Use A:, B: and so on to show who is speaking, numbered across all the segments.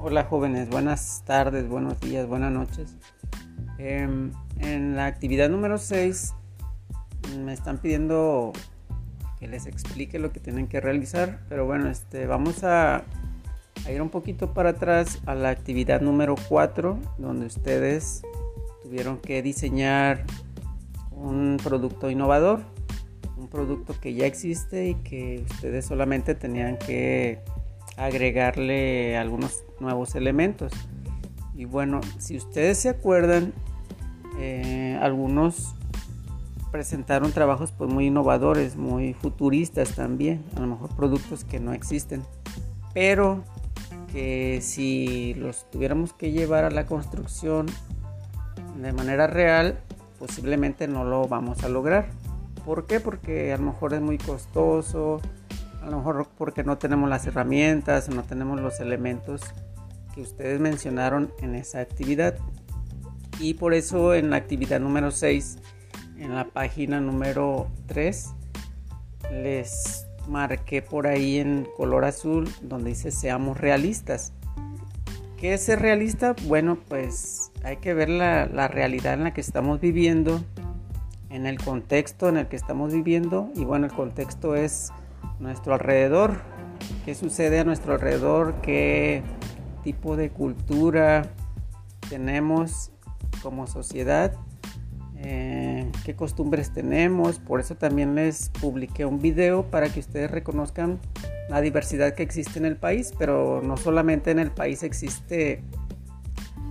A: Hola jóvenes, buenas tardes, buenos días, buenas noches. Em, en la actividad número 6 me están pidiendo que les explique lo que tienen que realizar, pero bueno, este, vamos a, a ir un poquito para atrás a la actividad número 4, donde ustedes tuvieron que diseñar un producto innovador, un producto que ya existe y que ustedes solamente tenían que agregarle algunos nuevos elementos. Y bueno, si ustedes se acuerdan, eh, algunos presentaron trabajos pues muy innovadores, muy futuristas también, a lo mejor productos que no existen, pero que si los tuviéramos que llevar a la construcción de manera real, posiblemente no lo vamos a lograr. ¿Por qué? Porque a lo mejor es muy costoso, a lo mejor porque no tenemos las herramientas, no tenemos los elementos que ustedes mencionaron en esa actividad. Y por eso en la actividad número 6, en la página número 3, les marqué por ahí en color azul donde dice seamos realistas. ¿Qué es ser realista? Bueno, pues hay que ver la, la, realidad en la que estamos viviendo, en el contexto en el que estamos viviendo. Y bueno, el contexto es nuestro alrededor, qué sucede a nuestro alrededor, qué tipo de cultura tenemos como sociedad, eh, qué costumbres tenemos. Por eso también les publiqué un video para que ustedes reconozcan la diversidad que existe en el país, pero no solamente en el país existe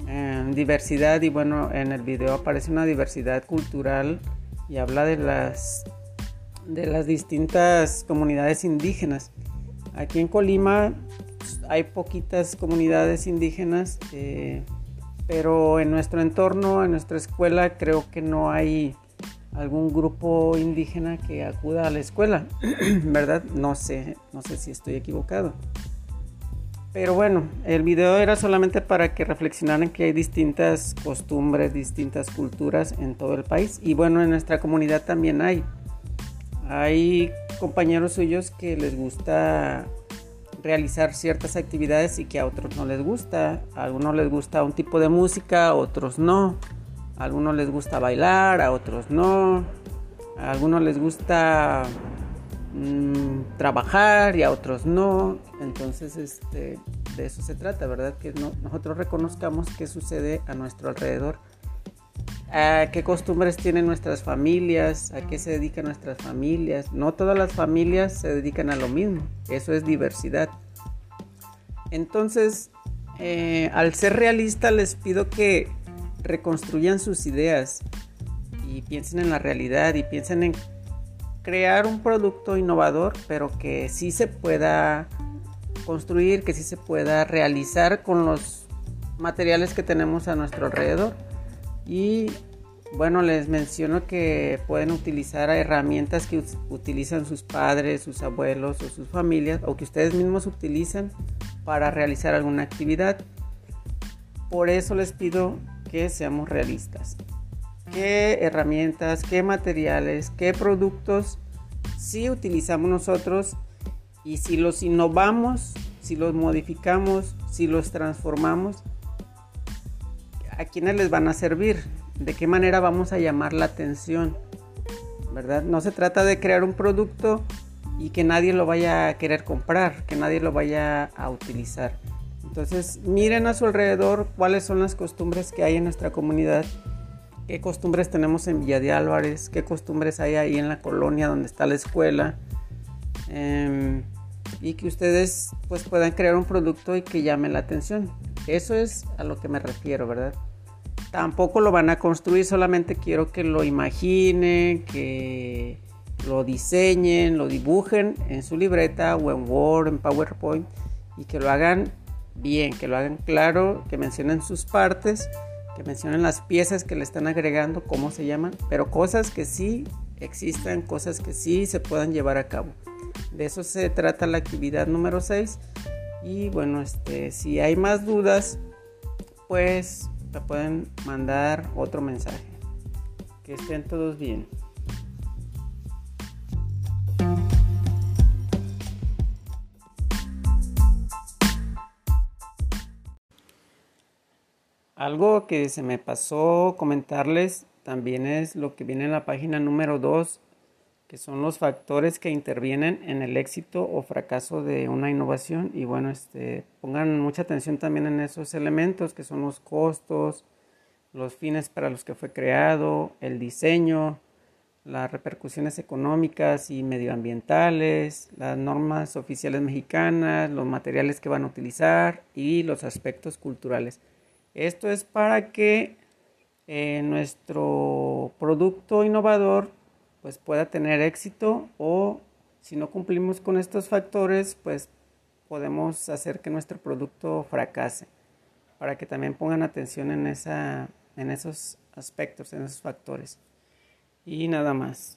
A: eh, diversidad. Y bueno, en el video aparece una diversidad cultural y habla de las de las distintas comunidades indígenas. Aquí en Colima hay poquitas comunidades indígenas, eh, pero en nuestro entorno, en nuestra escuela, creo que no hay algún grupo indígena que acuda a la escuela, ¿verdad? No sé, no sé si estoy equivocado. Pero bueno, el video era solamente para que reflexionaran que hay distintas costumbres, distintas culturas en todo el país. Y bueno, en nuestra comunidad también hay. Hay compañeros suyos que les gusta realizar ciertas actividades y que a otros no les gusta. A algunos les gusta un tipo de música, a otros no. A algunos les gusta bailar, a otros no. A algunos les gusta mmm, trabajar y a otros no. Entonces, este, de eso se trata, ¿verdad? Que no, nosotros reconozcamos qué sucede a nuestro alrededor a qué costumbres tienen nuestras familias, a qué se dedican nuestras familias. No todas las familias se dedican a lo mismo, eso es diversidad. Entonces, eh, al ser realista les pido que reconstruyan sus ideas y piensen en la realidad y piensen en crear un producto innovador, pero que sí se pueda construir, que sí se pueda realizar con los materiales que tenemos a nuestro alrededor. Y bueno, les menciono que pueden utilizar herramientas que utilizan sus padres, sus abuelos o sus familias o que ustedes mismos utilizan para realizar alguna actividad. Por eso les pido que seamos realistas. ¿Qué herramientas, qué materiales, qué productos si utilizamos nosotros y si los innovamos, si los modificamos, si los transformamos? A quiénes les van a servir, de qué manera vamos a llamar la atención, ¿verdad? No se trata de crear un producto y que nadie lo vaya a querer comprar, que nadie lo vaya a utilizar. Entonces, miren a su alrededor cuáles son las costumbres que hay en nuestra comunidad, qué costumbres tenemos en Villa de Álvarez, qué costumbres hay ahí en la colonia donde está la escuela. Eh, y que ustedes pues puedan crear un producto y que llame la atención. Eso es a lo que me refiero, ¿verdad? Tampoco lo van a construir, solamente quiero que lo imaginen, que lo diseñen, lo dibujen en su libreta o en Word, en PowerPoint y que lo hagan bien, que lo hagan claro, que mencionen sus partes, que mencionen las piezas que le están agregando, cómo se llaman, pero cosas que sí existan, cosas que sí se puedan llevar a cabo. De eso se trata la actividad número 6. Y bueno, este, si hay más dudas, pues pueden mandar otro mensaje. Que estén todos bien. Algo que se me pasó comentarles también es lo que viene en la página número 2, que son los factores que intervienen en el éxito o fracaso de una innovación. Y bueno, este, pongan mucha atención también en esos elementos que son los costos, los fines para los que fue creado, el diseño, las repercusiones económicas y medioambientales, las normas oficiales mexicanas, los materiales que van a utilizar y los aspectos culturales. Esto es para que eh, nuestro producto innovador pues pueda tener éxito o si no cumplimos con estos factores pues podemos hacer que nuestro producto fracase para que también pongan atención en, esa, en esos aspectos, en esos factores. Y nada más.